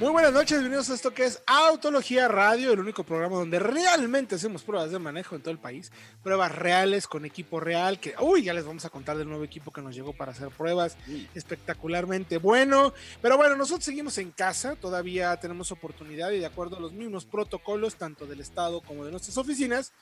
Muy buenas noches, bienvenidos a esto que es Autología Radio, el único programa donde realmente hacemos pruebas de manejo en todo el país, pruebas reales con equipo real, que uy, ya les vamos a contar del nuevo equipo que nos llegó para hacer pruebas, espectacularmente bueno, pero bueno, nosotros seguimos en casa, todavía tenemos oportunidad y de acuerdo a los mismos protocolos, tanto del Estado como de nuestras oficinas,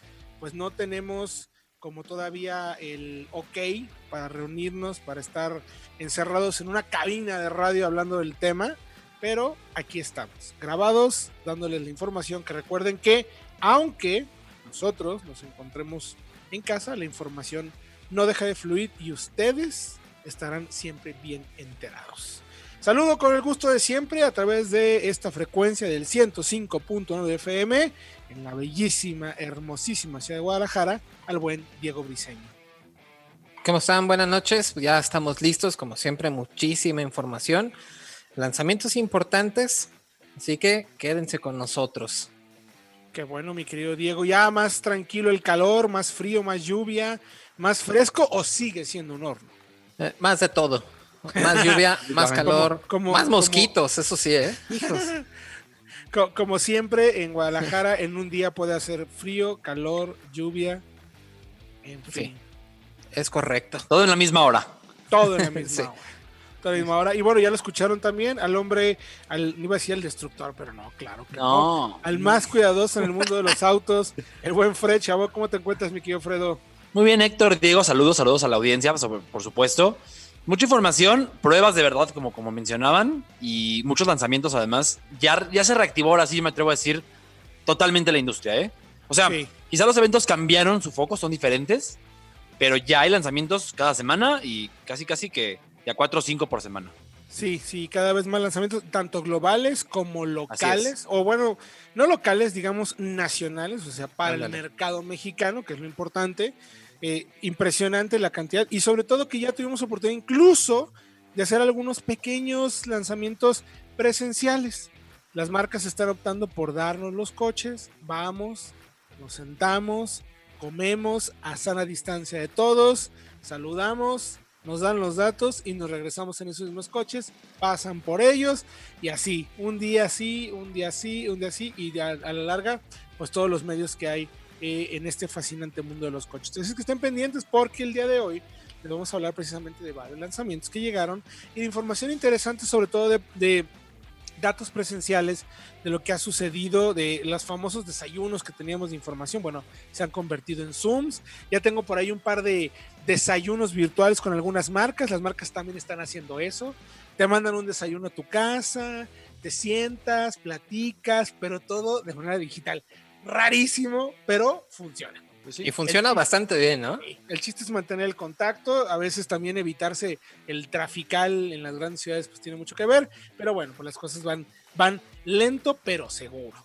pues no tenemos como todavía el ok para reunirnos, para estar encerrados en una cabina de radio hablando del tema pero aquí estamos, grabados, dándoles la información que recuerden que aunque nosotros nos encontremos en casa, la información no deja de fluir y ustedes estarán siempre bien enterados. Saludo con el gusto de siempre a través de esta frecuencia del 105.9 de FM en la bellísima, hermosísima ciudad de Guadalajara al buen Diego Briseño. ¿Cómo están? Buenas noches. Ya estamos listos, como siempre, muchísima información lanzamientos importantes, así que quédense con nosotros. Qué bueno, mi querido Diego. Ya más tranquilo el calor, más frío, más lluvia, más fresco o sigue siendo un horno. Eh, más de todo. Más lluvia, más calor, más mosquitos, eso sí, ¿eh? Hijos. como siempre, en Guadalajara en un día puede hacer frío, calor, lluvia, en fin. es correcto. Todo en la misma hora. Todo en la misma hora la misma hora. Y bueno, ya lo escucharon también al hombre, al, iba a decir al destructor, pero no, claro que no. Al más cuidadoso en el mundo de los autos, el buen Fred, chavo, ¿cómo te encuentras, mi querido Fredo? Muy bien, Héctor, Diego, saludos, saludos a la audiencia, por supuesto. Mucha información, pruebas de verdad, como, como mencionaban, y muchos lanzamientos además. Ya, ya se reactivó, ahora sí me atrevo a decir, totalmente la industria, ¿eh? O sea, quizá los eventos cambiaron su foco, son diferentes, pero ya hay lanzamientos cada semana y casi, casi que ya cuatro o cinco por semana. Sí, sí, cada vez más lanzamientos, tanto globales como locales, o bueno, no locales, digamos nacionales, o sea, para el mercado mexicano, que es lo importante. Eh, impresionante la cantidad y sobre todo que ya tuvimos oportunidad incluso de hacer algunos pequeños lanzamientos presenciales. Las marcas están optando por darnos los coches, vamos, nos sentamos, comemos a sana distancia de todos, saludamos, nos dan los datos y nos regresamos en esos mismos coches, pasan por ellos y así, un día así, un día así, un día así y a, la larga, pues todos los medios que hay eh, en este fascinante mundo de los coches. Entonces que estén pendientes porque el día de hoy les vamos a hablar precisamente de varios lanzamientos que llegaron y de información interesante sobre todo de datos presenciales de lo que ha sucedido, de los famosos desayunos que teníamos de información. Bueno, se han convertido en Zooms. Ya tengo por ahí un par de desayunos virtuales con algunas marcas. Las marcas también están haciendo eso. Te mandan un desayuno a tu casa, te sientas, platicas, pero todo de manera digital. Rarísimo, pero funciona. Pues y funciona bastante bien, ¿no? El chiste es mantener el contacto, a veces también evitarse el trafical en las grandes ciudades, pues tiene mucho que ver, pero bueno, pues las cosas van, van lento pero seguro.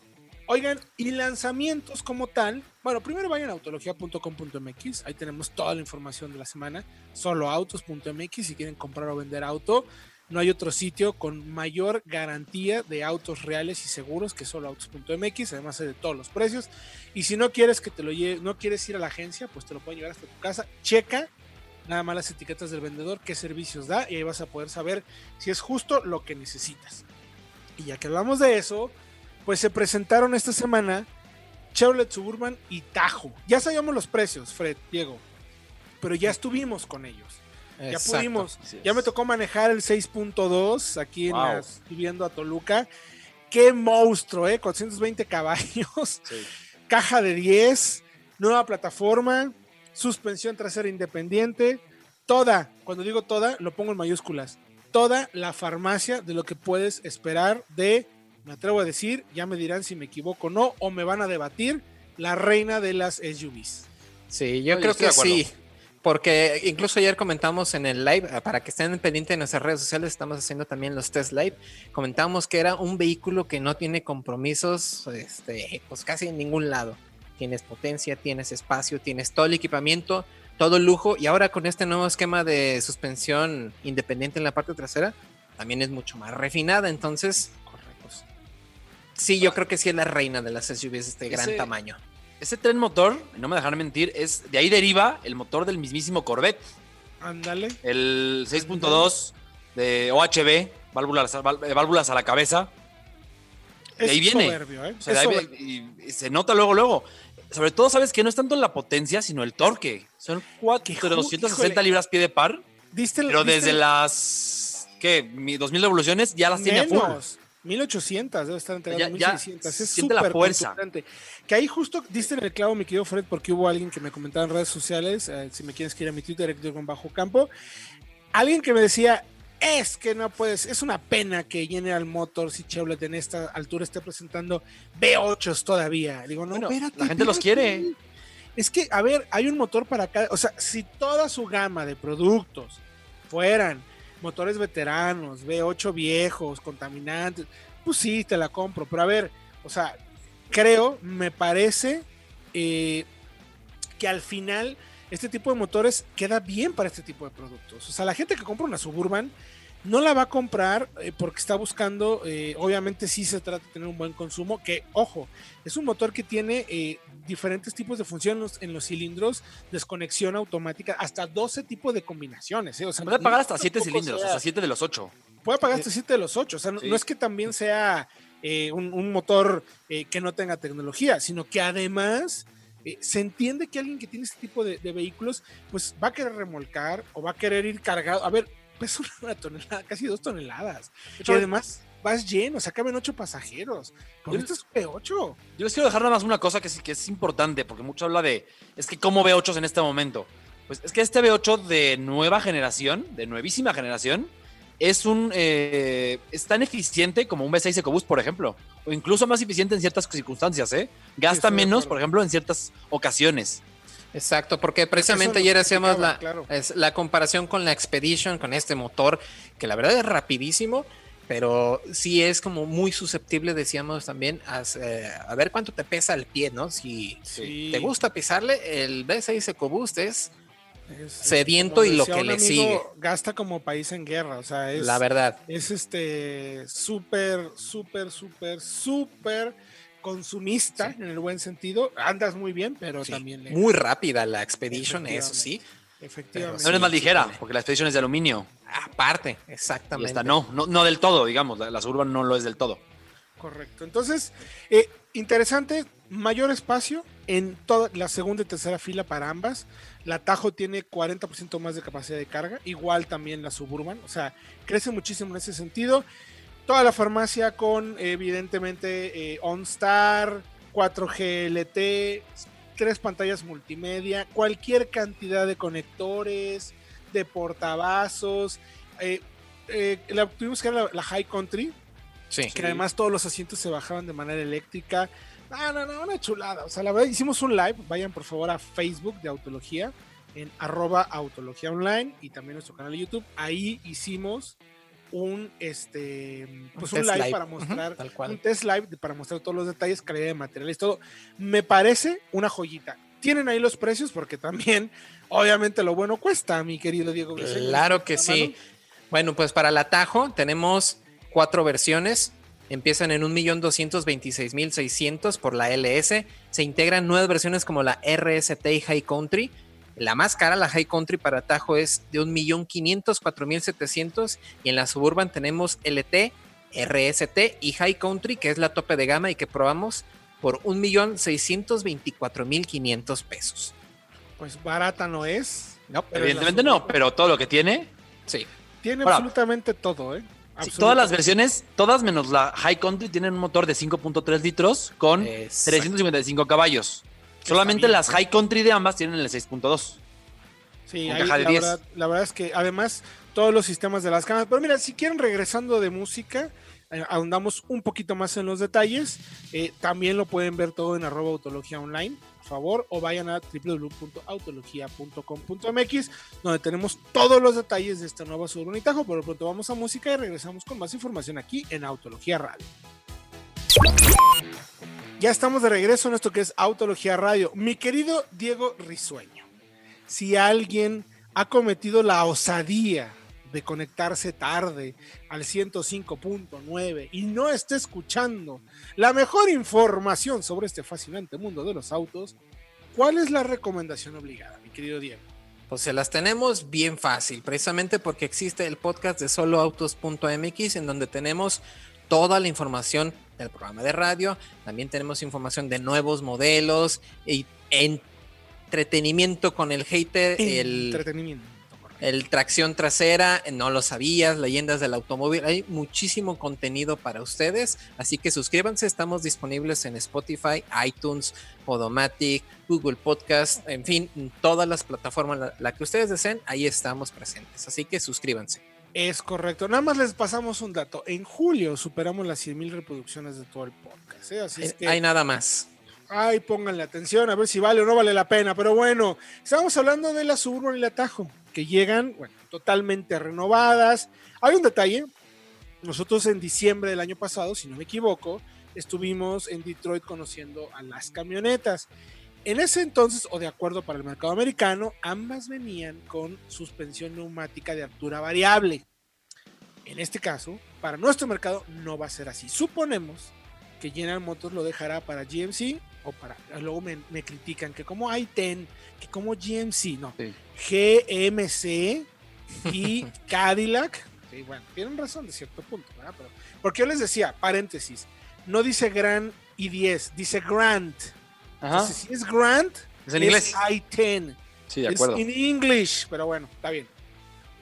Oigan, y lanzamientos como tal, bueno, primero vayan a autología.com.mx, ahí tenemos toda la información de la semana, soloautos.mx si quieren comprar o vender auto, no hay otro sitio con mayor garantía de autos reales y seguros que solo autos.mx, además de todos los precios. Y si no quieres que te lo lleve, no quieres ir a la agencia, pues te lo pueden llevar hasta tu casa. Checa nada más las etiquetas del vendedor, qué servicios da y ahí vas a poder saber si es justo lo que necesitas. Y ya que hablamos de eso, pues se presentaron esta semana Chevrolet Suburban y Tajo. Ya sabíamos los precios, Fred, Diego, pero ya estuvimos con ellos ya pudimos. Ya me tocó manejar el 6.2 aquí en subiendo a Toluca. Qué monstruo, ¿eh? 420 caballos. Caja de 10. Nueva plataforma. Suspensión trasera independiente. Toda, cuando digo toda, lo pongo en mayúsculas. Toda la farmacia de lo que puedes esperar de, me atrevo a decir, ya me dirán si me equivoco o no, o me van a debatir, la reina de las SUVs. Sí, yo creo que sí. Porque incluso ayer comentamos en el live, ah, para que estén pendientes de nuestras redes sociales, estamos haciendo también los test live. Comentamos que era un vehículo que no tiene compromisos, este, pues casi en ningún lado. Tienes potencia, tienes espacio, tienes todo el equipamiento, todo el lujo. Y ahora con este nuevo esquema de suspensión independiente en la parte trasera, también es mucho más refinada. Entonces, sí, yo creo que sí es la reina de las SUVs de este gran tamaño. Ese tren motor, no me dejarán mentir, es de ahí deriva el motor del mismísimo Corvette. Ándale. El 6.2 de OHB, válvulas, válvulas a la cabeza. De ahí viene. ¿eh? y, se nota luego, luego. Sobre todo, ¿sabes que No es tanto la potencia, sino el torque. Son 460 libras pie de par. pero desde las, ¿qué? 2000 revoluciones ya las tiene a full. 1800, debe estar entregando 1600. Es súper fuerza. Que ahí justo diste en el clavo, mi querido Fred, porque hubo alguien que me comentaba en redes sociales, eh, si me quieres que ir a mi Twitter, con bajo campo, alguien que me decía, es que no puedes, es una pena que General Motors y Chevrolet en esta altura esté presentando V8s todavía. Digo, no, espérate, la gente los quiere. Es que, a ver, hay un motor para cada, o sea, si toda su gama de productos fueran motores veteranos, V8 viejos, contaminantes, pues sí, te la compro. Pero a ver, o sea, creo, me parece eh, que al final este tipo de motores queda bien para este tipo de productos. O sea, la gente que compra una Suburban no la va a comprar eh, porque está buscando, eh, obviamente sí se trata de tener un buen consumo, que ojo, es un motor que tiene diferentes tipos de funciones en los cilindros, desconexión automática, hasta 12 tipos de combinaciones. O sea, puede pagar hasta 7 cilindros, hasta 7 de los 8. Puede pagar hasta 7 de los 8, o sea, no, es que también sea un, motor que no tenga tecnología, sino que además... se entiende que alguien que tiene este tipo de, de, vehículos, pues va a querer remolcar o va a querer ir cargado. A ver, pesa una tonelada, casi dos toneladas. Y además vas lleno, o sea, caben ocho pasajeros. Con esto es P8. Yo les quiero dejar nada más una cosa que, sí, que es importante, porque mucho habla de, es que cómo V8 en este momento. Pues es que este V8 de nueva generación, de nuevísima generación, es un eh, es tan eficiente como un V6 EcoBoost, por ejemplo, o incluso más eficiente en ciertas circunstancias, ¿eh? Gasta menos, por ejemplo, en ciertas ocasiones. Exacto, porque precisamente ayer hacíamos la, la comparación con la Expedition, con este motor, que la verdad es rapidísimo, pero sí es como muy susceptible, decíamos también, eh, a, ver cuánto te pesa el pie, ¿no? Si, te gusta pisarle, el V6 EcoBoost es, sediento y lo que le sigue. Gasta como país en guerra, o sea, es... La verdad. Es este súper, súper, súper, súper consumista en el buen sentido. Andas muy bien, pero también. Muy rápida la Expedition, eso sí. Efectivamente. No es más ligera, porque la Expedition es de aluminio. Aparte, exactamente. esta no, no, del todo, digamos. La, la, Suburban no lo es del todo. Correcto. Entonces, eh, interesante, mayor espacio en toda la segunda y tercera fila para ambas. La Tajo tiene 40% más de capacidad de carga, igual también la Suburban, o sea, crece muchísimo en ese sentido. Toda la farmacia con, evidentemente, eh, OnStar, 4G LT, tres pantallas multimedia, cualquier cantidad de conectores, de portavasos. Eh, eh, la, tuvimos que ver la, High Country, sí, que además todos los asientos se bajaban de manera eléctrica. No, no, no, una chulada. O sea, la verdad, hicimos un live. Vayan por favor a Facebook de Autología, en arroba Autología Online y también nuestro canal de YouTube. Ahí hicimos un este pues un, live, para mostrar un test live para mostrar todos los detalles, calidad de materiales, todo. Me parece una joyita. Tienen ahí los precios porque también obviamente lo bueno cuesta, mi querido Diego. Claro que sí. Bueno, pues para el atajo tenemos cuatro versiones. Empiezan en 1.226.600 por la LS. Se integran nuevas versiones como la RST y High Country la más cara, la High Country para Tajo es de 1.504.700 y en la Suburban tenemos LT, RST y High Country, que es la tope de gama y que probamos por 1.624.500 pesos. Pues barata no es. No, evidentemente no, pero todo lo que tiene, sí. Tiene absolutamente todo, ¿eh? todas las versiones, todas menos la High Country, tienen un motor de 5.3 litros con 355 caballos. Solamente las High Country de ambas tienen el 6.2. Sí, ahí, la, verdad, la, verdad, es que además todos los sistemas de las cámaras. Pero mira, si quieren regresando de música, eh, ahondamos un poquito más en los detalles. Eh, también lo pueden ver todo en arroba autología online, por favor, o vayan a www.autologia.com.mx, donde tenemos todos los detalles de esta nueva Suburbanitajo. Por lo pronto vamos a música y regresamos con más información aquí en Autología Radio. Ya estamos de regreso en esto que es Autología Radio. Mi querido Diego Risueño, si alguien ha cometido la osadía de conectarse tarde al 105.9 y no esté escuchando la mejor información sobre este fascinante mundo de los autos, ¿cuál es la recomendación obligada, mi querido Diego? Pues se las tenemos bien fácil, precisamente porque existe el podcast de soloautos.mx en donde tenemos toda la información del programa de radio, también tenemos información de nuevos modelos y entretenimiento con el hater, el entretenimiento el tracción trasera, no lo sabías, leyendas del automóvil, hay muchísimo contenido para ustedes, así que suscríbanse, estamos disponibles en Spotify, iTunes, Podomatic, Google Podcast, en fin, todas las plataformas, la, que ustedes deseen, ahí estamos presentes, así que suscríbanse. Es correcto. Nada más les pasamos un dato. En julio superamos las 100 mil reproducciones de todo el podcast. ¿eh? Así es que... Hay nada más. Ay, pónganle atención a ver si vale o no vale la pena. Pero bueno, estamos hablando de la Suburban y la Tajo que llegan, bueno, totalmente renovadas. Hay un detalle, nosotros en diciembre del año pasado, si no me equivoco, estuvimos en Detroit conociendo a las camionetas. En ese entonces, o de acuerdo para el mercado americano, ambas venían con suspensión neumática de altura variable. En este caso, para nuestro mercado no va a ser así. Suponemos que General Motors lo dejará para GMC o para. Luego me, critican que como i10, que como GMC, no. GMC y Cadillac. Sí, bueno, tienen razón de cierto punto, ¿verdad? Pero, porque yo les decía, paréntesis, no dice Grand y 10, dice Grand. Entonces, si es Grand, es en inglés. I10. Sí, de acuerdo. Es en English, pero bueno, está bien.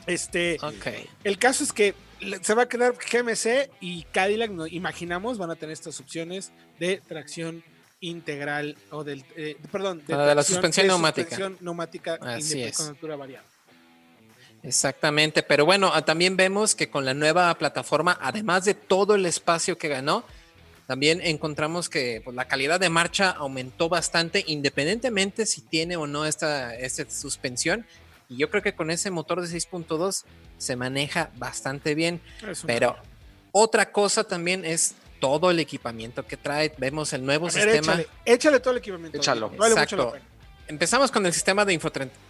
Este, okay. el caso es que se va a quedar GMC y Cadillac, no, imaginamos, van a tener estas opciones de tracción integral o del, eh, perdón, de, la suspensión neumática. neumática con altura variable. Exactamente, pero bueno, ah, también vemos que con la nueva plataforma, además de todo el espacio que ganó, también encontramos que pues, la calidad de marcha aumentó bastante, independientemente si tiene o no esta, esta suspensión. Y yo creo que con ese motor de 6.2 se maneja bastante bien. Pero otra cosa también es todo el equipamiento que trae. Vemos el nuevo sistema. Échale, todo el equipamiento. Échalo. Exacto. Empezamos con el sistema de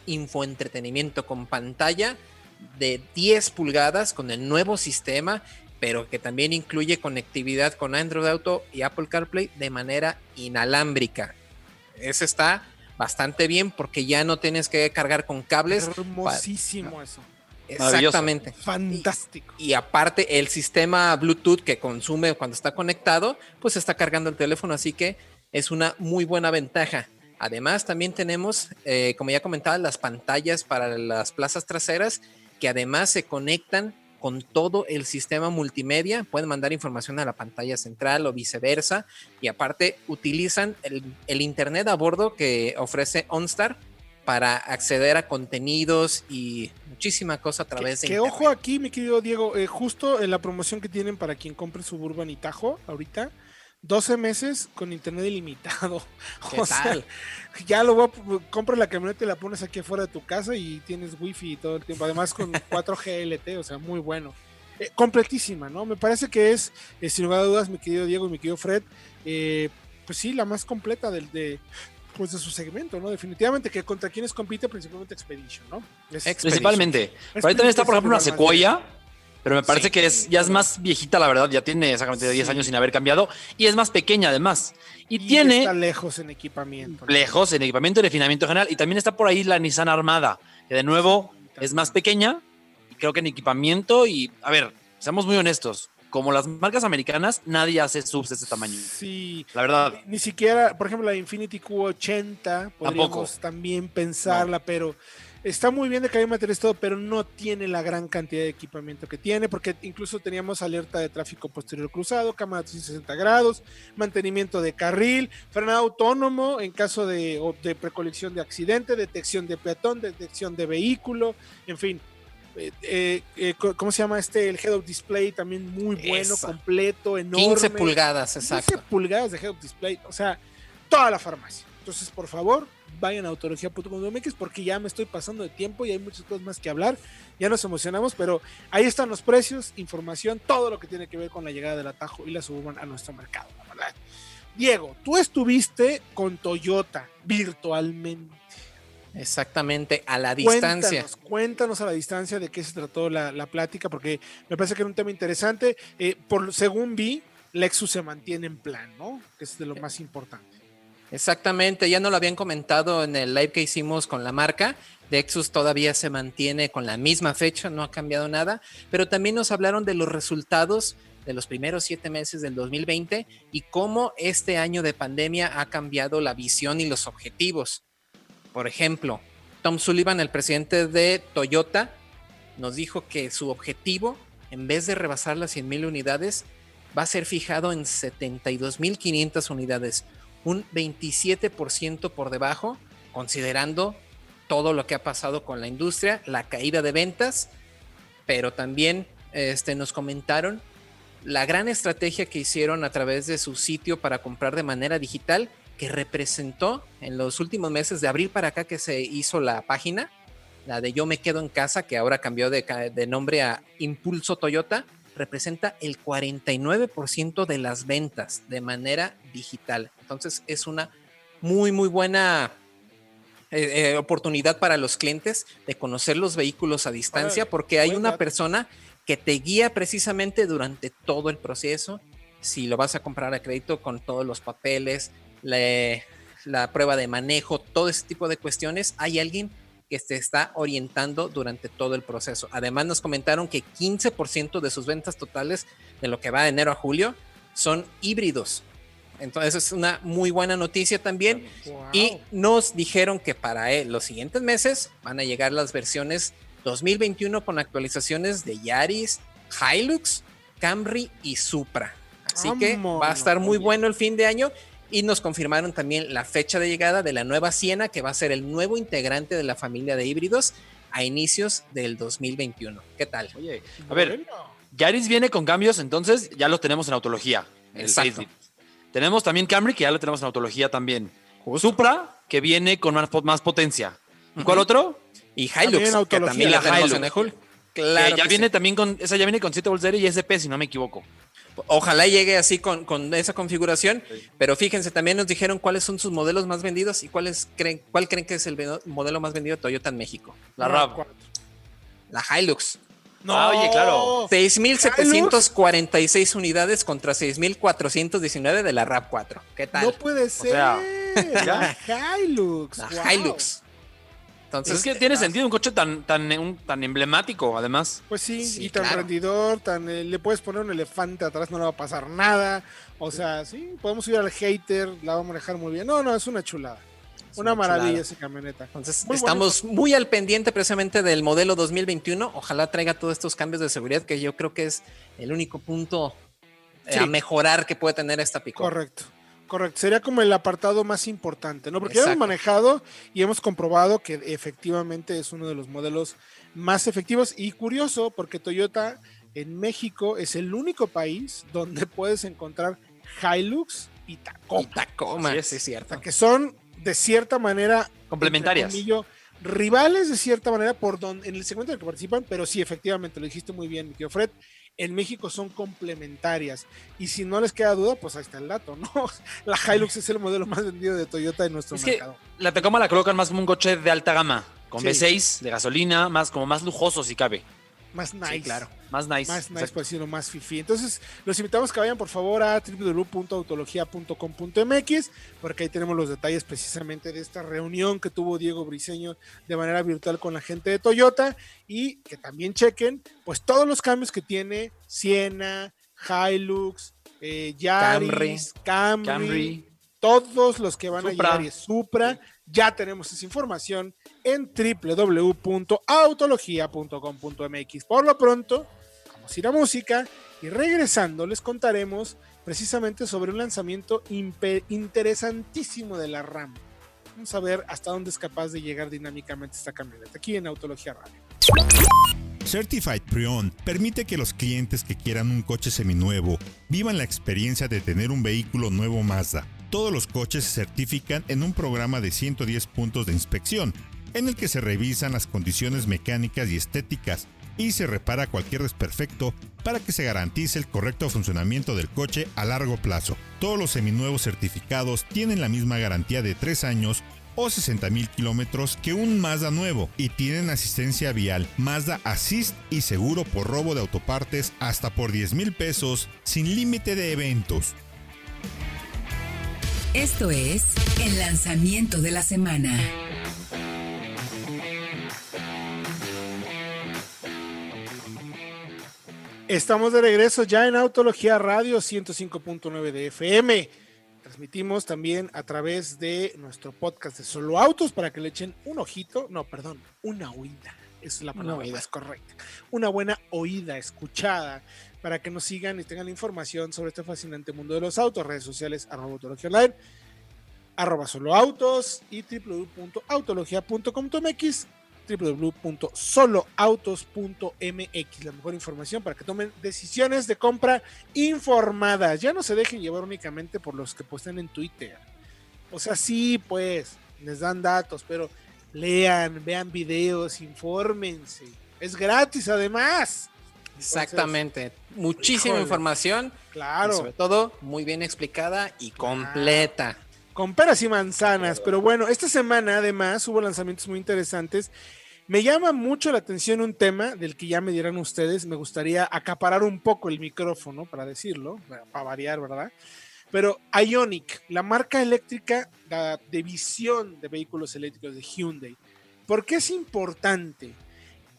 infoentretenimiento con pantalla de 10 pulgadas con el nuevo sistema, pero que también incluye conectividad con Android Auto y Apple CarPlay de manera inalámbrica. Eso está bastante bien porque ya no tienes que cargar con cables. Hermosísimo eso. Exactamente. Fantástico. Y, aparte, el sistema Bluetooth que consume cuando está conectado, pues está cargando el teléfono, así que es una muy buena ventaja. Además, también tenemos, eh, como ya comentaba, las pantallas para las plazas traseras que además se conectan con todo el sistema multimedia. Pueden mandar información a la pantalla central o viceversa. Y aparte, utilizan el, el Internet a bordo que ofrece OnStar para acceder a contenidos y muchísima cosa a través de que ojo aquí, mi querido Diego, eh, justo en la promoción que tienen para quien compre Suburban y Tajo ahorita, 12 meses con internet ilimitado. o sea, ya lo voy a, compras la camioneta y la pones aquí afuera de tu casa y tienes wifi todo el tiempo. Además con 4G LT, o sea, muy bueno. Eh, completísima, ¿no? Me parece que es, eh, sin lugar a dudas, mi querido Diego y mi querido Fred, pues sí, la más completa del, de, pues de su segmento, ¿no? Definitivamente que contra quienes compite principalmente Expedition, ¿no? Principalmente. Pero ahí también está, por ejemplo, una Sequoia, pero me parece que es, ya es más viejita, la verdad, ya tiene exactamente de 10 años sin haber cambiado y es más pequeña además. Y, tiene... Está lejos en equipamiento. Lejos en equipamiento y refinamiento general. Y también está por ahí la Nissan Armada, que de nuevo es más pequeña, y creo que en equipamiento y, a ver, seamos muy honestos, como las marcas americanas, nadie hace subs de este tamaño. Sí. La verdad. Ni, siquiera, por ejemplo, la Infinity Q80, podríamos también pensarla, pero está muy bien de que hay materiales todo, pero no tiene la gran cantidad de equipamiento que tiene, porque incluso teníamos alerta de tráfico posterior cruzado, cámara 360 grados, mantenimiento de carril, frenado autónomo en caso de, de precolección de accidente, detección de peatón, detección de vehículo, en fin, eh, eh, eh, ¿cómo se llama este? El Head-Up Display también muy bueno, completo, enorme. 15 pulgadas, exacto. 15 pulgadas de Head-Up Display, o sea, toda la farmacia. Entonces, por favor, vayan a autología.com.mx porque ya me estoy pasando de tiempo y hay muchas cosas más que hablar. Ya nos emocionamos, pero ahí están los precios, información, todo lo que tiene que ver con la llegada del atajo y la Suburban a nuestro mercado, la verdad. Diego, tú estuviste con Toyota virtualmente. Exactamente, a la distancia. Cuéntanos, a la distancia de qué se trató la, plática, porque me parece que era un tema interesante. Eh, por, según vi, Lexus se mantiene en plan, ¿no? Que es de lo más importante. Exactamente, ya no lo habían comentado en el live que hicimos con la marca. Lexus todavía se mantiene con la misma fecha, no ha cambiado nada, pero también nos hablaron de los resultados de los primeros siete meses del 2020 y cómo este año de pandemia ha cambiado la visión y los objetivos. Por ejemplo, Tom Sullivan, el presidente de Toyota, nos dijo que su objetivo, en vez de rebasar las 100.000 unidades, va a ser fijado en 72.500 unidades, un 27% por debajo, considerando todo lo que ha pasado con la industria, la caída de ventas, pero también este, nos comentaron la gran estrategia que hicieron a través de su sitio para comprar de manera digital, que representó en los últimos meses de abril para acá que se hizo la página, la de Yo me quedo en casa, que ahora cambió de, de nombre a Impulso Toyota, representa el 49% de las ventas de manera digital. Entonces es una muy, muy buena eh, eh, oportunidad para los clientes de conocer los vehículos a distancia porque hay una persona que te guía precisamente durante todo el proceso. Si lo vas a comprar a crédito con todos los papeles, la prueba de manejo, todo ese tipo de cuestiones, hay alguien que te está orientando durante todo el proceso. Además nos comentaron que 15% de sus ventas totales de lo que va de enero a julio son híbridos. Entonces es una muy buena noticia también. Y nos dijeron que para eh, los siguientes meses van a llegar las versiones 2021 con actualizaciones de Yaris, Hilux, Camry y Supra. Así que va a estar muy bueno el fin de año y nos confirmaron también la fecha de llegada de la nueva Siena, que va a ser el nuevo integrante de la familia de híbridos a inicios del 2021. ¿Qué tal? Oye, a ver, Yaris viene con cambios, entonces ya lo tenemos en autología. Exacto. Tenemos también Camry, que ya lo tenemos en autología también. Supra, que viene con más, potencia. ¿Cuál otro? Y Hilux, que también la tenemos en Claro. ya viene también con, esa ya viene con 7 volts y SP, si no me equivoco. Ojalá llegue así con, con esa configuración, pero fíjense, también nos dijeron cuáles son sus modelos más vendidos y cuáles creen, cuál creen que es el modelo más vendido de Toyota en México. La RAV. La Hilux. No, ah, oye, claro. 6.746 unidades contra 6.419 de la RAV 4. ¿Qué tal? No puede ser. la Hilux. La Hilux. Entonces, es que tiene sentido un coche tan, tan, tan emblemático, además. Pues sí, y tan rendidor, tan eh, le puedes poner un elefante atrás, no le va a pasar nada. O sea, sí, podemos ir al hater, la va a manejar muy bien. No, no, es una chulada. una, maravilla esa camioneta. Entonces, estamos muy al pendiente precisamente del modelo 2021. Ojalá traiga todos estos cambios de seguridad, que yo creo que es el único punto eh, a mejorar que puede tener esta pico. Correcto. Correcto, sería como el apartado más importante, ¿no? Porque ya hemos manejado y hemos comprobado que efectivamente es uno de los modelos más efectivos y curioso porque Toyota en México es el único país donde puedes encontrar Hilux y Tacoma. Y Tacoma, sí, es cierto. que son de cierta manera complementarias. Rivales de cierta manera por donde, en el segmento en el que participan, pero sí, efectivamente, lo dijiste muy bien, mi tío Fred en México son complementarias. Y si no les queda duda, pues ahí está el dato, ¿no? La Hilux es el modelo más vendido de Toyota en nuestro mercado. la Tacoma la colocan más como un coche de alta gama, con V6, de gasolina, más como más lujoso si cabe. Más nice. claro. Más nice. Más nice, por decirlo más fifi. Entonces, los invitamos que vayan por favor a www.autologia.com.mx, porque ahí tenemos los detalles precisamente de esta reunión que tuvo Diego Briseño de manera virtual con la gente de Toyota y que también chequen, pues todos los cambios que tiene Siena, Hilux, eh, Yaris, Camry, todos los que van a llegar y Supra ya tenemos esa información en www.autologia.com.mx. Por lo pronto, vamos a ir a música y regresando les contaremos precisamente sobre un lanzamiento interesantísimo de la RAM. Vamos a ver hasta dónde es capaz de llegar dinámicamente esta camioneta aquí en Autología Radio. Certified Pre-Owned permite que los clientes que quieran un coche seminuevo vivan la experiencia de tener un vehículo nuevo Mazda todos los coches se certifican en un programa de 110 puntos de inspección, en el que se revisan las condiciones mecánicas y estéticas y se repara cualquier desperfecto para que se garantice el correcto funcionamiento del coche a largo plazo. Todos los seminuevos certificados tienen la misma garantía de 3 años o 60.000 kilómetros que un Mazda nuevo y tienen asistencia vial, Mazda Assist y seguro por robo de autopartes hasta por 10 mil pesos sin límite de eventos. Esto es el lanzamiento de la semana. Estamos de regreso ya en Autología Radio 105.9 de FM. Transmitimos también a través de nuestro podcast de Solo Autos para que le echen un ojito, no, perdón, una oída. es la palabra es correcta. Una buena oída, escuchada, para que nos sigan y tengan la información sobre este fascinante mundo de los autos. Redes sociales, arroba autología online, arroba solo autos y www.autologia.com.mx www.soloautos.mx, la mejor información para que tomen decisiones de compra informadas. Ya no se dejen llevar únicamente por los que postean en Twitter. O sea, sí, pues, les dan datos, pero lean, vean videos, infórmense. Es gratis además. Exactamente. Muchísima información. Claro. sobre todo muy bien explicada y completa con peras y manzanas. Pero bueno, esta semana además hubo lanzamientos muy interesantes. Me llama mucho la atención un tema del que ya me dirán ustedes. Me gustaría acaparar un poco el micrófono para decirlo, para variar, ¿verdad? Pero Ionic, la marca eléctrica la división de vehículos eléctricos de Hyundai. ¿Por qué es importante?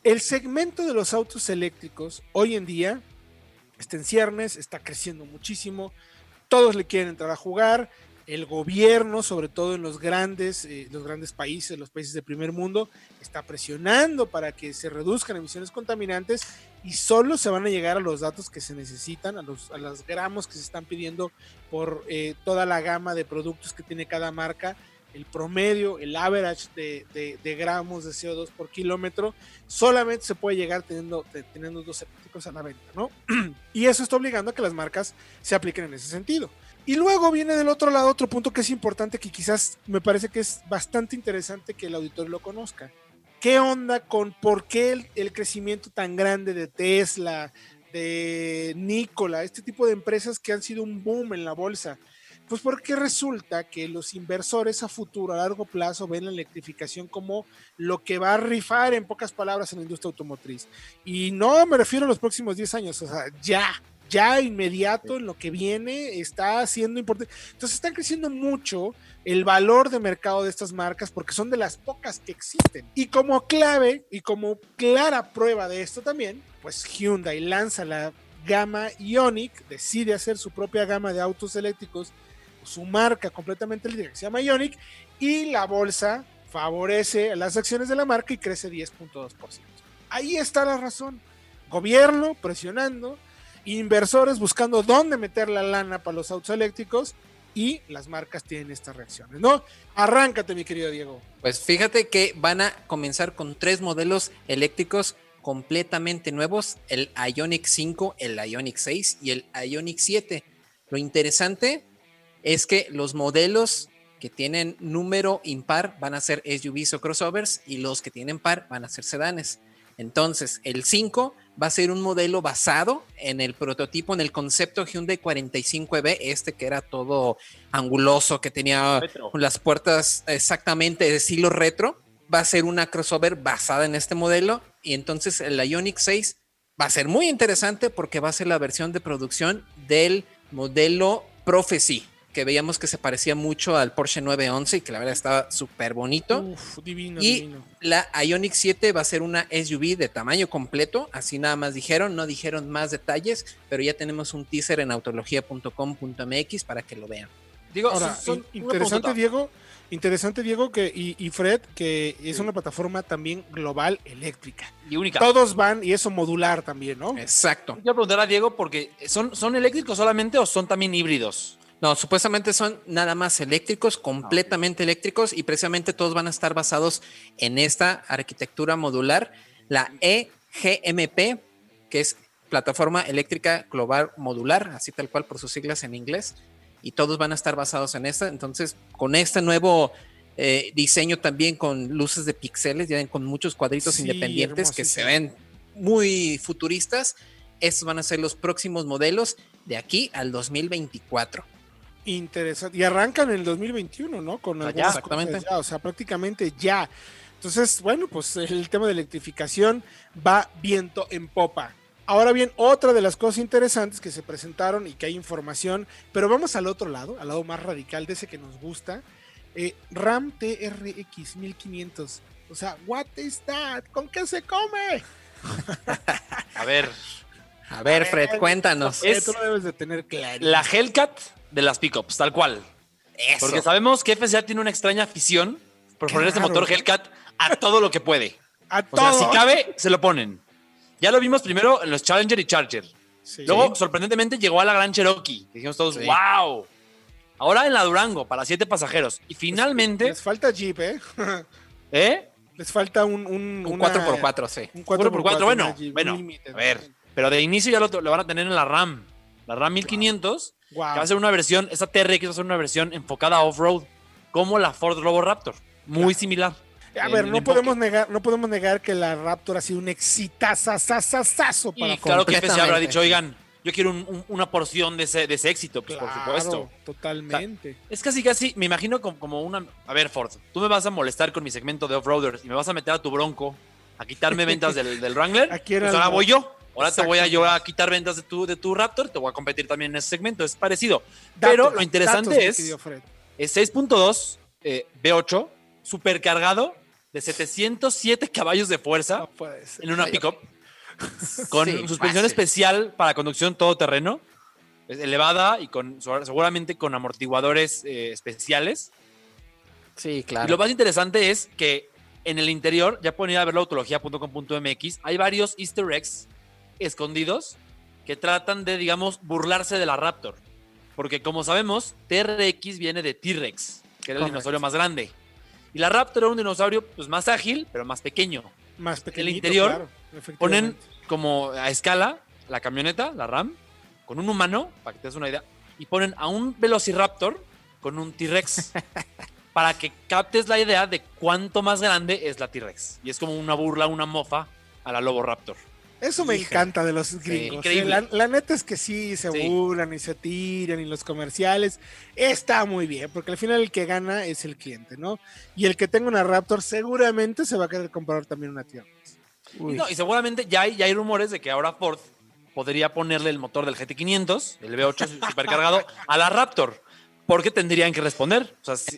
El segmento de los autos eléctricos hoy en día está en ciernes, está creciendo muchísimo. Todos le quieren entrar a jugar el gobierno, sobre todo en los grandes, eh, los grandes países, los países de primer mundo, está presionando para que se reduzcan emisiones contaminantes y solo se van a llegar a los datos que se necesitan, a los, a gramos que se están pidiendo por eh, toda la gama de productos que tiene cada marca. El promedio, el average de, gramos de CO2 por kilómetro, solamente se puede llegar teniendo, teniendo dos certificados a la venta, ¿no? y eso está obligando a que las marcas se apliquen en ese sentido. Y luego viene del otro lado otro punto que es importante, que quizás me parece que es bastante interesante que el auditor lo conozca. ¿Qué onda con por qué el, crecimiento tan grande de Tesla, de Nikola, este tipo de empresas que han sido un boom en la bolsa? Pues porque resulta que los inversores a futuro, a largo plazo, ven la electrificación como lo que va a rifar, en pocas palabras, en la industria automotriz. Y no me refiero a los próximos 10 años, o sea, ya, ya inmediato en lo que viene está siendo importante. Entonces están creciendo mucho el valor de mercado de estas marcas porque son de las pocas que existen. Y como clave y como clara prueba de esto también, pues Hyundai lanza la gama Ionic, decide hacer su propia gama de autos eléctricos, su marca completamente eléctrica que se llama Ionic y la bolsa favorece las acciones de la marca y crece 10.2%. Ahí está la razón. Gobierno presionando, inversores buscando dónde meter la lana para los autos eléctricos y las marcas tienen estas reacciones, ¿no? Arráncate, mi querido Diego. Pues fíjate que van a comenzar con tres modelos eléctricos completamente nuevos, el Ionic 5, el Ionic 6 y el Ionic 7. Lo interesante es que los modelos que tienen número impar van a ser SUVs o crossovers y los que tienen par van a ser sedanes. Entonces, el 5 va a ser un modelo basado en el prototipo, en el concepto Hyundai 45EB, este que era todo anguloso, que tenía las puertas exactamente de estilo retro. Va a ser una crossover basada en este modelo y entonces el Ionic 6 va a ser muy interesante porque va a ser la versión de producción del modelo Prophecy, que veíamos que se parecía mucho al Porsche 911 y que la verdad estaba súper bonito. Uf, divino, y la Ionic 7 va a ser una SUV de tamaño completo, así nada más dijeron, no dijeron más detalles, pero ya tenemos un teaser en autología.com.mx para que lo vean. Digo, Ahora, interesante Diego, interesante Diego que y, Fred que es una plataforma también global eléctrica y única. Todos van y eso modular también, ¿no? Exacto. Quiero preguntar a Diego porque son son eléctricos solamente o son también híbridos. No, supuestamente son nada más eléctricos, ah, completamente eléctricos y precisamente todos van a estar basados en esta arquitectura modular, la EGMP, que es Plataforma Eléctrica Global Modular, así tal cual por sus siglas en inglés, y todos van a estar basados en esta. Entonces, con este nuevo eh, diseño también con luces de píxeles, ya ven, con muchos cuadritos independientes que se ven muy futuristas, estos van a ser los próximos modelos de aquí al 2024. Interesante. Y arrancan en el 2021, ¿no? Con ya, exactamente. o sea, prácticamente ya. Entonces, bueno, pues el tema de electrificación va viento en popa. Ahora bien, otra de las cosas interesantes que se presentaron y que hay información, pero vamos al otro lado, al lado más radical de ese que nos gusta. Eh, RAM TRX 1500. O sea, what is that? ¿Con qué se come? a ver. A ver, Fred, cuéntanos. Es, tú lo debes de tener claro. La Hellcat de las pickups, tal cual. Porque sabemos que FCA tiene una extraña afición por poner este motor Hellcat a todo lo que puede. A o sea, si cabe, se lo ponen. Ya lo vimos primero en los Challenger y Charger. Luego, sorprendentemente, llegó a la Gran Cherokee. Dijimos todos, wow. Ahora en la Durango, para siete pasajeros. Y finalmente... Les falta Jeep, ¿eh? ¿Eh? Les falta un... Un, un 4x4, sí. Un 4x4, bueno, bueno. A ver, pero de inicio ya lo, lo, van a tener en la RAM. La RAM 1500, que va a ser una versión, esa TRX va a ser una versión enfocada a off-road, como la Ford Robo Raptor. Muy similar. A ver, no podemos, negar, no podemos negar que la Raptor ha sido un exitazazazazazo para y Claro que se habrá dicho, oigan, yo quiero una porción de ese, de ese éxito, pues, por supuesto. Totalmente. es casi, casi, me imagino como, una. A ver, Ford, tú me vas a molestar con mi segmento de off-roaders y me vas a meter a tu bronco a quitarme ventas del, del Wrangler. Aquí pues ahora voy yo. Ahora te voy a yo a quitar ventas de tu, de tu Raptor, te voy a competir también en ese segmento. Es parecido. Pero lo interesante es. Es 6.2 eh, V8 supercargado de 707 caballos de fuerza en una pickup con suspensión especial para conducción todoterreno, elevada y con seguramente con amortiguadores eh, especiales. Sí, claro. Y lo más interesante es que en el interior, ya pueden ir a ver la autología.com.mx, hay varios easter eggs escondidos que tratan de, digamos, burlarse de la Raptor. Porque como sabemos, TRX viene de T-Rex, que era el dinosaurio más grande. Y la Raptor era un dinosaurio pues, más ágil, pero más pequeño. Más pequeño. El interior ponen como a escala la camioneta, la Ram, con un humano, para que te des una idea, y ponen a un Velociraptor con un T-Rex. para que captes la idea de cuánto más grande es la T-Rex. Y es como una burla, una mofa a la Lobo Raptor. Eso me encanta de los gringos. ¿eh? la, neta es que sí, se burlan y se tiran y los comerciales. Está muy bien, porque al final el que gana es el cliente, ¿no? Y el que tenga una Raptor seguramente se va a querer comprar también una T-Rex. y seguramente ya hay, ya hay rumores de que ahora Ford podría ponerle el motor del GT500, el V8 supercargado, a la Raptor. Porque tendrían que responder.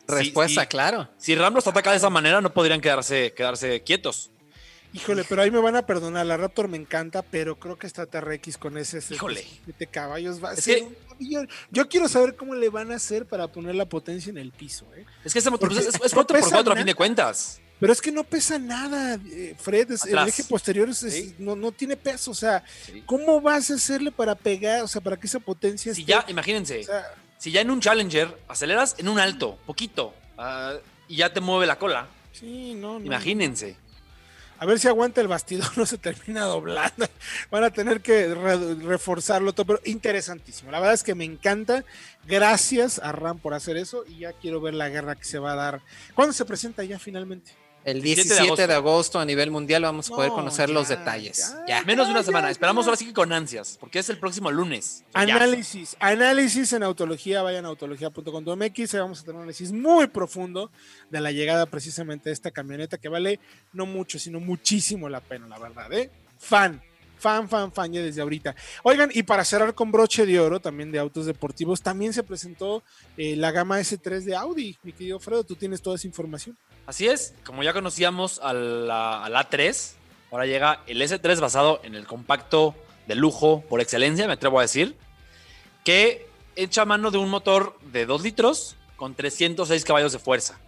Respuesta, claro. Si Ram los ataca de esa manera, no podrían quedarse, quedarse quietos. Híjole, pero ahí me van a perdonar. La Raptor me encanta, pero creo que esta TRX con ese Híjole. de caballos va a ser Yo quiero saber cómo le van a hacer para poner la potencia en el piso. ¿eh? Es que ese motor es, 4x4 a fin de cuentas. Pero es que no pesa nada, eh, Fred. el eje posterior no, tiene peso. O sea, ¿cómo vas a hacerle para pegar? O sea, para que esa potencia. Si ya, imagínense, si ya en un Challenger aceleras en un alto, poquito, ah, y ya te mueve la cola. Sí, no, no. Imagínense. A ver si aguanta el bastidor, no se termina doblando. Van a tener que reforzarlo todo, pero interesantísimo. La verdad es que me encanta. Gracias a Ram por hacer eso y ya quiero ver la guerra que se va a dar. ¿Cuándo se presenta ya finalmente? El 17 de agosto. a nivel mundial vamos a poder conocer los detalles. Ya, Menos de una semana. Esperamos ahora sí que con ansias, porque es el próximo lunes. Análisis, análisis en autología, vayan a autología.com.mx. Vamos a tener un análisis muy profundo de la llegada precisamente de esta camioneta que vale no mucho, sino muchísimo la pena, la verdad. ¿eh? Fan, fan, fan, fan ya desde ahorita. Oigan, y para cerrar con broche de oro también de autos deportivos, también se presentó eh, la gama S3 de Audi. Mi querido Fredo, tú tienes toda esa información. Así es, como ya conocíamos al, A3, ahora llega el S3 basado en el compacto de lujo por excelencia, me atrevo a decir, que echa mano de un motor de 2 litros con 306 caballos de fuerza.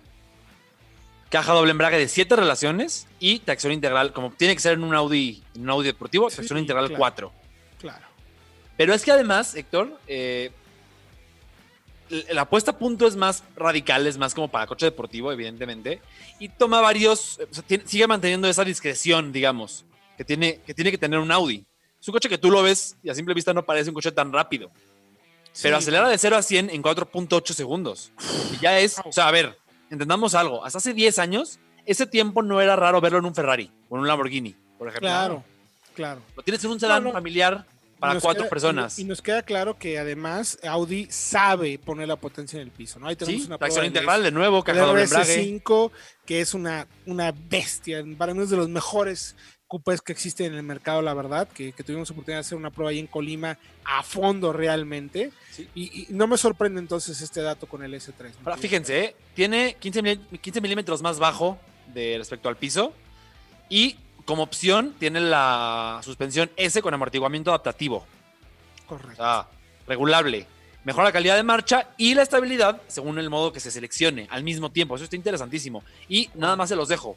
Caja doble embrague de 7 relaciones y tracción integral, como tiene que ser en un Audi, en un Audi deportivo, tracción integral 4. Claro. Pero es que además, Héctor, eh, la puesta a punto es más radical, es más como para coche deportivo, evidentemente, y toma varios, sigue manteniendo esa discreción, digamos, que tiene, que tiene que tener un Audi. Es un coche que tú lo ves y a simple vista no parece un coche tan rápido, pero acelera de 0 a 100 en 4.8 segundos. Y ya es, o sea, a ver, entendamos algo, hasta hace 10 años, ese tiempo no era raro verlo en un Ferrari o en un Lamborghini, por ejemplo. Claro, claro. Lo tienes en un sedán familiar para cuatro personas. Y, nos queda claro que además Audi sabe poner la potencia en el piso, ¿no? Ahí tenemos una tracción integral de nuevo, caja doble 5 que es una, una bestia, para mí es de los mejores coupés que existen en el mercado, la verdad, que, tuvimos oportunidad de hacer una prueba ahí en Colima a fondo realmente. Y, no me sorprende entonces este dato con el S3. Ahora, fíjense, ¿eh? tiene 15, 15 milímetros más bajo de respecto al piso y como opción tiene la suspensión S con amortiguamiento adaptativo. Correcto. regulable. Mejora la calidad de marcha y la estabilidad según el modo que se seleccione al mismo tiempo. Eso está interesantísimo. Y nada más se los dejo.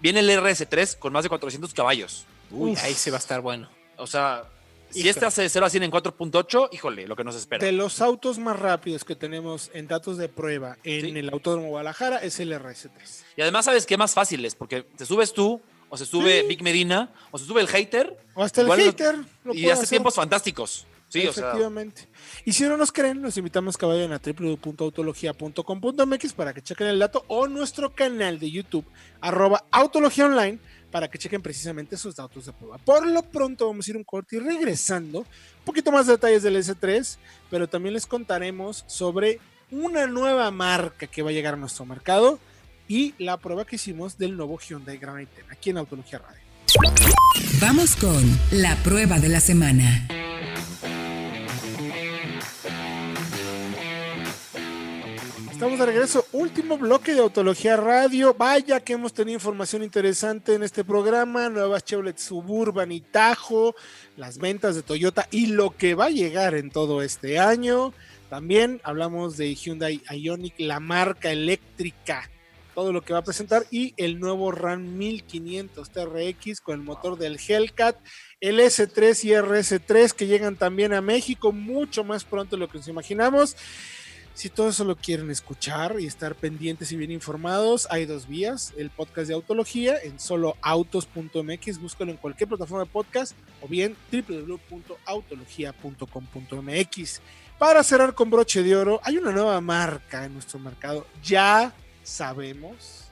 Viene el RS3 con más de 400 caballos. Uy, ahí se va a estar bueno. O sea, si este hace de 0 a 100 en 4.8, híjole, lo que nos espera. De los autos más rápidos que tenemos en datos de prueba en el Autódromo Guadalajara es el RS3. Y además, ¿sabes qué más fácil es? Porque te subes tú o se sube Vic Medina, o se sube el hater. O hasta el hater. y hace tiempos fantásticos. Sí, Efectivamente. Y si no nos creen, los invitamos que vayan a www.autologia.com.mx para que chequen el dato o nuestro canal de YouTube, arroba Autología Online, para que chequen precisamente esos datos de prueba. Por lo pronto vamos a ir un corte y regresando, un poquito más detalles del S3, pero también les contaremos sobre una nueva marca que va a llegar a nuestro mercado y la prueba que hicimos del nuevo Hyundai Grand i10 aquí en Autología Radio. Vamos con la prueba de la semana. Estamos de regreso, último bloque de Autología Radio. Vaya que hemos tenido información interesante en este programa, nuevas Chevrolet Suburban y Tajo, las ventas de Toyota y lo que va a llegar en todo este año. También hablamos de Hyundai Ioniq, la marca eléctrica todo lo que va a presentar y el nuevo RAM 1500 TRX con el motor del Hellcat, el S3 y RS3 que llegan también a México mucho más pronto de lo que nos imaginamos. Si todo eso lo quieren escuchar y estar pendientes y bien informados, hay dos vías. El podcast de Autología en soloautos.mx, búscalo en cualquier plataforma de podcast o bien www.autologia.com.mx. Para cerrar con broche de oro, hay una nueva marca en nuestro mercado. Ya sabemos,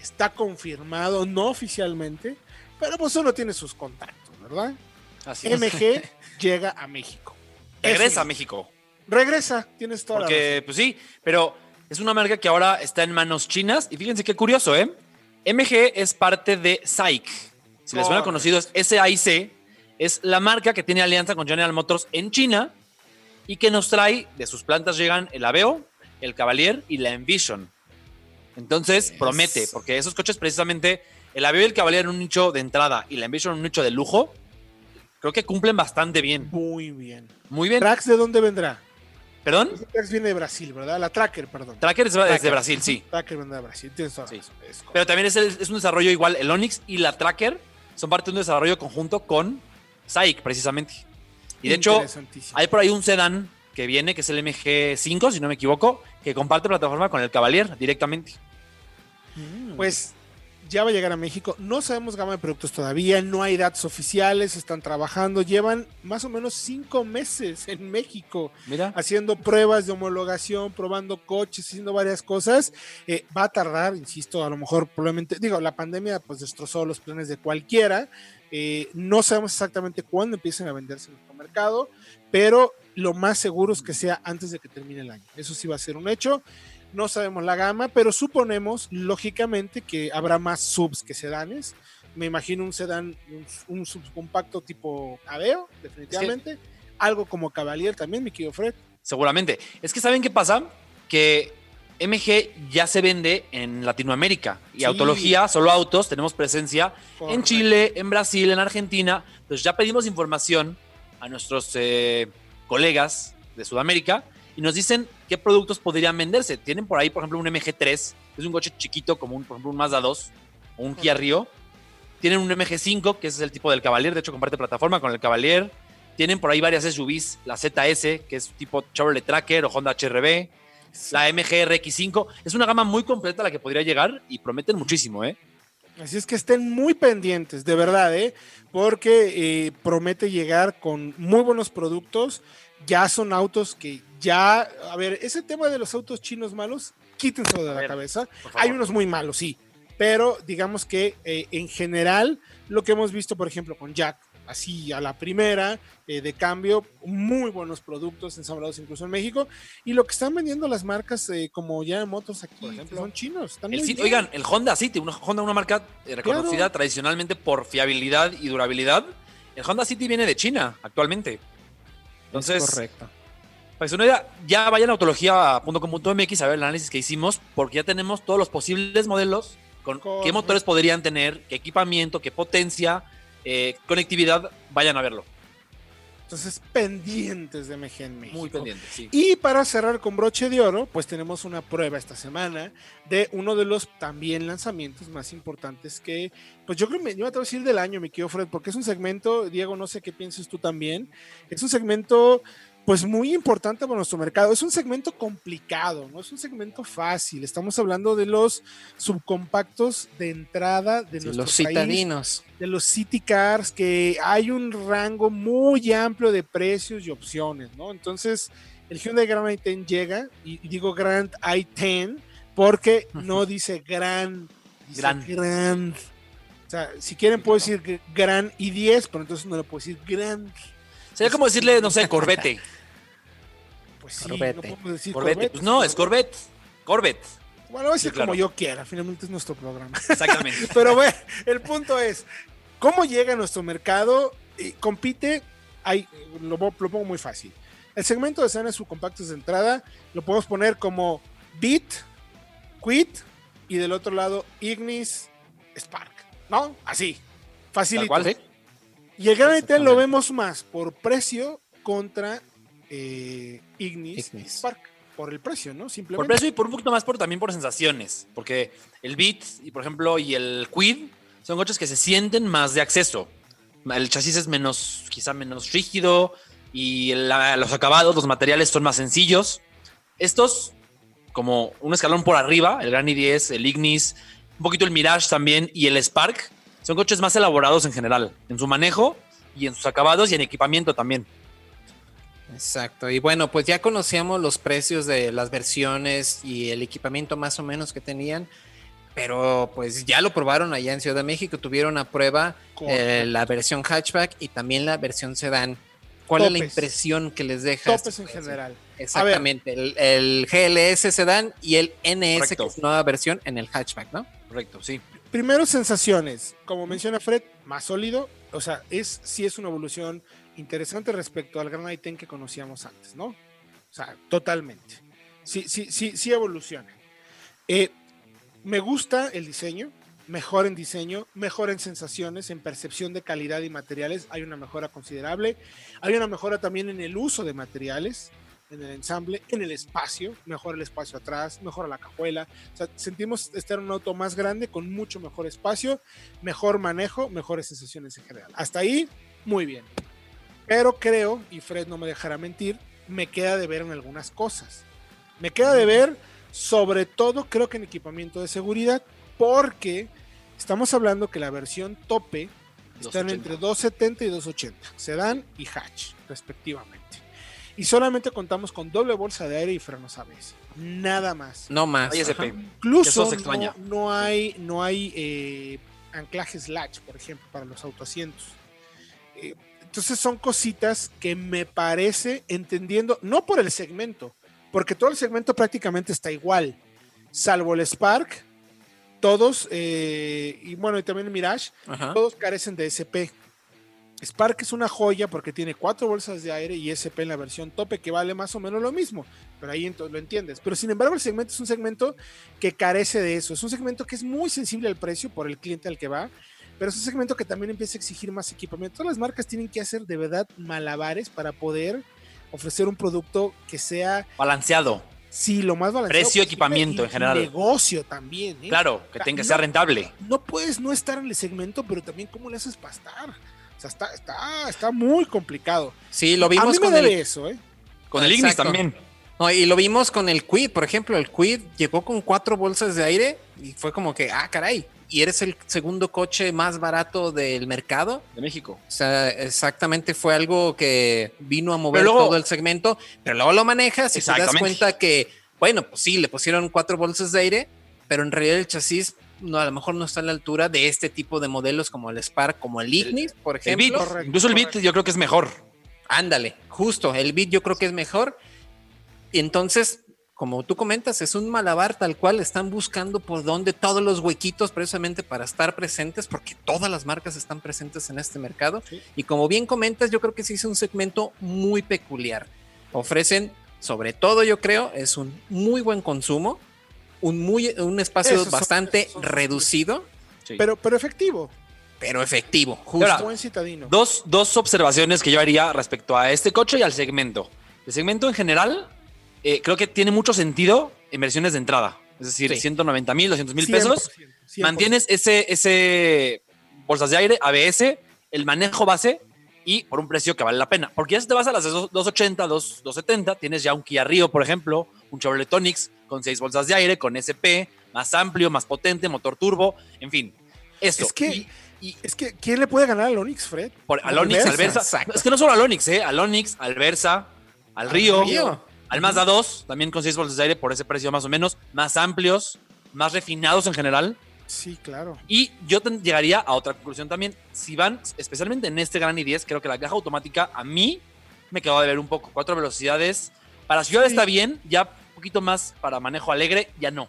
está confirmado, no oficialmente, pero pues uno tiene sus contactos, ¿verdad? Así MG llega a México. Regresa a México. Regresa, tienes toda Porque, pues sí, pero es una marca que ahora está en manos chinas y fíjense qué curioso, ¿eh? MG es parte de SAIC. Si les suena conocido, es SAIC. Es la marca que tiene alianza con General Motors en China y que nos trae, de sus plantas llegan el Aveo, el Cavalier y la Envision. Entonces, promete, porque esos coches precisamente, el Aveo y el Cavalier en un nicho de entrada y la Envision en un nicho de lujo, creo que cumplen bastante bien. Muy bien. Muy bien. ¿Trax de dónde vendrá? ¿Perdón? Trax viene de Brasil, ¿verdad? La Tracker, perdón. Tracker es, de Brasil, sí. Tracker viene de Brasil, tienes sí. Pero también es, es, un desarrollo igual, el Onix y la Tracker son parte de un desarrollo conjunto con SAIC, precisamente. Y de hecho, hay por ahí un sedán que viene, que es el MG5, si no me equivoco, que comparte plataforma con el Cavalier directamente. Pues ya va a llegar a México. No sabemos gama de productos todavía, no hay datos oficiales, están trabajando, llevan más o menos cinco meses en México Mira. haciendo pruebas de homologación, probando coches, haciendo varias cosas. Eh, va a tardar, insisto, a lo mejor probablemente, digo, la pandemia pues destrozó los planes de cualquiera. Eh, no sabemos exactamente cuándo empiecen a venderse en nuestro mercado, pero lo más seguro es que sea antes de que termine el año. Eso sí va a ser un hecho no sabemos la gama, pero suponemos lógicamente que habrá más subs que sedanes. Me imagino un sedán, un, subcompacto tipo Aveo, definitivamente. Algo como Cavalier también, mi querido Fred. Seguramente. Es que ¿saben qué pasa? Que MG ya se vende en Latinoamérica y Autología, solo autos, tenemos presencia en Chile, en Brasil, en Argentina. Entonces ya pedimos información a nuestros eh, colegas de Sudamérica y nos dicen qué productos podrían venderse. Tienen por ahí, por ejemplo, un MG3, es un coche chiquito como un, por ejemplo, un Mazda 2 o un Kia Rio. Tienen un MG5, que es el tipo del Cavalier, de hecho comparte plataforma con el Cavalier. Tienen por ahí varias SUVs, la ZS, que es tipo Chevrolet Tracker o Honda HRB, la MG RX5. Es una gama muy completa a la que podría llegar y prometen muchísimo, ¿eh? Así es que estén muy pendientes, de verdad, ¿eh? porque eh, promete llegar con muy buenos productos. Ya son autos que ya, a ver, ese tema de los autos chinos malos, quítense de la cabeza. Hay unos muy malos, sí, pero digamos que eh, en general lo que hemos visto, por ejemplo, con Jack, así a la primera, eh, de cambio, muy buenos productos ensamblados incluso en México. Y lo que están vendiendo las marcas eh, como ya Motos aquí, por ejemplo, son chinos. El oigan, el Honda City, una Honda, una marca reconocida tradicionalmente por fiabilidad y durabilidad. El Honda City viene de China actualmente. Entonces, correcto. Pues una idea, ya vayan a autología.com.mx a ver el análisis que hicimos, porque ya tenemos todos los posibles modelos con qué motores podrían tener, qué equipamiento, qué potencia, eh, conectividad, vayan a verlo. Entonces, pendientes de MG Muy pendientes, sí. Y para cerrar con broche de oro, pues tenemos una prueba esta semana de uno de los también lanzamientos más importantes que, pues yo creo que me iba a decir del año, mi querido Fred, porque es un segmento, Diego, no sé qué pienses tú también, es un segmento pues muy importante para nuestro mercado. Es un segmento complicado, no es un segmento fácil. Estamos hablando de los subcompactos de entrada de los citadinos, de los city cars, que hay un rango muy amplio de precios y opciones, ¿no? Entonces, el Hyundai Grand i10 llega, y, digo Grand i10 porque no dice Grand, dice Grand. O sea, si quieren puedo decir Grand i10, pero entonces no le puedo decir Grand. Sería como decirle, no sé, Corvette. Pues sí, no podemos decir Corvette. Pues no, es Corvette. Corvette. Bueno, voy a decir como yo quiera, finalmente es nuestro programa. Exactamente. Pero bueno, el punto es, ¿cómo llega a nuestro mercado? Y compite, hay, lo, pongo muy fácil. El segmento de escena compactos de entrada lo podemos poner como Beat, Quit y del otro lado Ignis, Spark. ¿No? Así. Facilito. Y el Gran lo vemos más por precio contra eh, Ignis, Spark por el precio, ¿no? Simplemente. Por precio y por un poquito más por también por sensaciones, porque el Beat y por ejemplo y el Quid son coches que se sienten más de acceso. El chasis es menos, quizá menos rígido y los acabados, los materiales son más sencillos. Estos, como un escalón por arriba, el Gran i10, el Ignis, un poquito el Mirage también y el Spark, son coches más elaborados en general, en su manejo y en sus acabados y en equipamiento también. Exacto. Y bueno, pues ya conocíamos los precios de las versiones y el equipamiento más o menos que tenían, pero pues ya lo probaron allá en Ciudad de México, tuvieron a prueba eh, la versión hatchback y también la versión sedán. ¿Cuál es la impresión que les deja? Topes en general. Exactamente, el, GLS sedán y el NS, que es nueva versión en el hatchback, ¿no? Correcto, sí. Primero sensaciones, como menciona Fred, más sólido, o sea, es sí es una evolución interesante respecto al Gran Item que conocíamos antes, ¿no? O sea, totalmente. Sí, sí, sí, sí evoluciona. Eh, me gusta el diseño, mejor en diseño, mejor en sensaciones, en percepción de calidad y materiales, hay una mejora considerable. Hay una mejora también en el uso de materiales, en el ensamble, en el espacio, mejor el espacio atrás, mejora la cajuela. O sea, sentimos estar en un auto más grande con mucho mejor espacio, mejor manejo, mejores sensaciones en general. Hasta ahí, muy bien. Pero creo, y Fred no me dejará mentir, me queda de ver en algunas cosas. Me queda de ver, sobre todo creo que en equipamiento de seguridad, porque estamos hablando que la versión tope están entre 270 y 280, sedán y hatch, respectivamente. Y solamente contamos con doble bolsa de aire y frenos ABS. Nada más. No más. Incluso no, hay, no hay eh, anclajes latch, por ejemplo, para los autoasientos. Eh, entonces son cositas que me parece, entendiendo, no por el segmento, porque todo el segmento prácticamente está igual, salvo el Spark, todos, eh, y bueno, y también el Mirage, todos carecen de SP. Spark es una joya porque tiene cuatro bolsas de aire y SP en la versión tope que vale más o menos lo mismo, pero ahí entonces lo entiendes. Pero sin embargo el segmento es un segmento que carece de eso, es un segmento que es muy sensible al precio por el cliente al que va pero es un segmento que también empieza a exigir más equipamiento. Todas las marcas tienen que hacer de verdad malabares para poder ofrecer un producto que sea balanceado. Sí, lo más balanceado. Precio, equipamiento en general. Negocio también. ¿eh? Claro, que tenga que ser rentable. No puedes no estar en el segmento, pero también cómo le haces para estar. O sea, está, está, está muy complicado. Sí, lo vimos con el... eso, ¿eh? Con el Ignis también. No, y lo vimos con el Quid, por ejemplo, el Quid llegó con cuatro bolsas de aire y fue como que, ah, caray, y eres el segundo coche más barato del mercado. De México. O sea, exactamente fue algo que vino a mover todo el segmento, pero luego lo manejas y te das cuenta que, bueno, pues sí, le pusieron cuatro bolsas de aire, pero en realidad el chasis no, a lo mejor no está a la altura de este tipo de modelos como el Spark, como el Ignis, por ejemplo. El incluso el Beat yo creo que es mejor. Ándale, justo, el Beat yo creo que es mejor. Y entonces, como tú comentas, es un malabar tal cual, están buscando por dónde todos los huequitos precisamente para estar presentes, porque todas las marcas están presentes en este mercado. Y como bien comentas, yo creo que sí es un segmento muy peculiar. Ofrecen, sobre todo yo creo, es un muy buen consumo, un, muy, un espacio bastante reducido. Pero, pero efectivo. Pero efectivo, justo. buen citadino. Dos, dos observaciones que yo haría respecto a este coche y al segmento. El segmento en general eh, creo que tiene mucho sentido en versiones de entrada. Es decir, 190 mil, 200 mil pesos. Mantienes ese, ese bolsas de aire, ABS, el manejo base y por un precio que vale la pena. Porque ya si te vas a las 280, 270, tienes ya un Kia Rio, por ejemplo, un Chevrolet Onix con 6 bolsas de aire, con SP, más amplio, más potente, motor turbo, en fin. Esto. Es que, y, es que ¿quién le puede ganar al Onix, Fred? Por, al Onix, al Versa. Es que no solo al Onix, ¿eh? Al Onix, al Versa, al Río. Al Mazda 2, también con 6 bolsas de aire por ese precio más o menos, más amplios, más refinados en general. Sí, claro. Y yo llegaría a otra conclusión también. Si van, especialmente en este Gran i10, creo que la caja automática a mí me quedó de ver un poco. Cuatro velocidades. Para ciudad está bien, ya un poquito más para manejo alegre, ya no.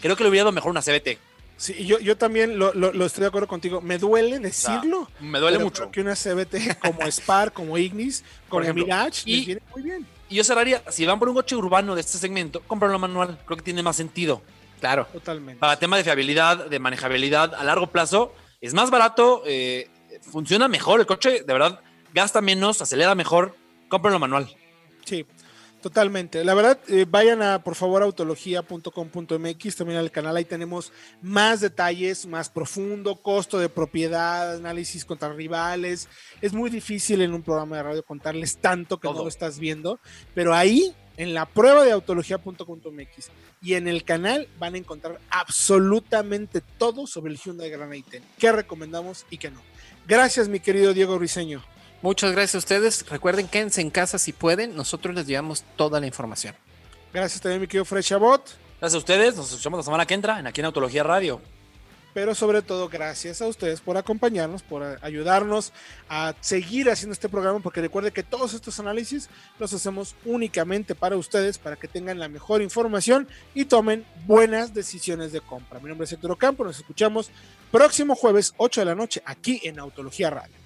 Creo que le hubiera dado mejor una CBT. Sí, yo, yo también lo, estoy de acuerdo contigo. Me duele decirlo. me duele mucho. que una CBT como Spark, como Ignis, como Mirage, y, viene muy bien. Y yo cerraría, si van por un coche urbano de este segmento, cómpralo manual. Creo que tiene más sentido. Claro. Totalmente. Para tema de fiabilidad, de manejabilidad a largo plazo, es más barato, eh, funciona mejor el coche, de verdad, gasta menos, acelera mejor. Cómpralo manual. Sí. Totalmente. La verdad, eh, vayan a por favor autología.com.mx, también al canal, ahí tenemos más detalles, más profundo, costo de propiedad, análisis contra rivales. Es muy difícil en un programa de radio contarles tanto que no lo estás viendo, pero ahí en la prueba de autología.com.mx y en el canal van a encontrar absolutamente todo sobre el Hyundai Grand i10, qué recomendamos y qué no. Gracias, mi querido Diego Riseño. Muchas gracias a ustedes. Recuerden, quédense en casa si pueden. Nosotros les llevamos toda la información. Gracias también, mi querido Fred Chabot. Gracias a ustedes. Nos escuchamos la semana que entra en aquí en Autología Radio. Pero sobre todo, gracias a ustedes por acompañarnos, por ayudarnos a seguir haciendo este programa, porque recuerde que todos estos análisis los hacemos únicamente para ustedes, para que tengan la mejor información y tomen buenas decisiones de compra. Mi nombre es Héctor Ocampo, nos escuchamos próximo jueves 8 de la noche aquí en Autología Radio.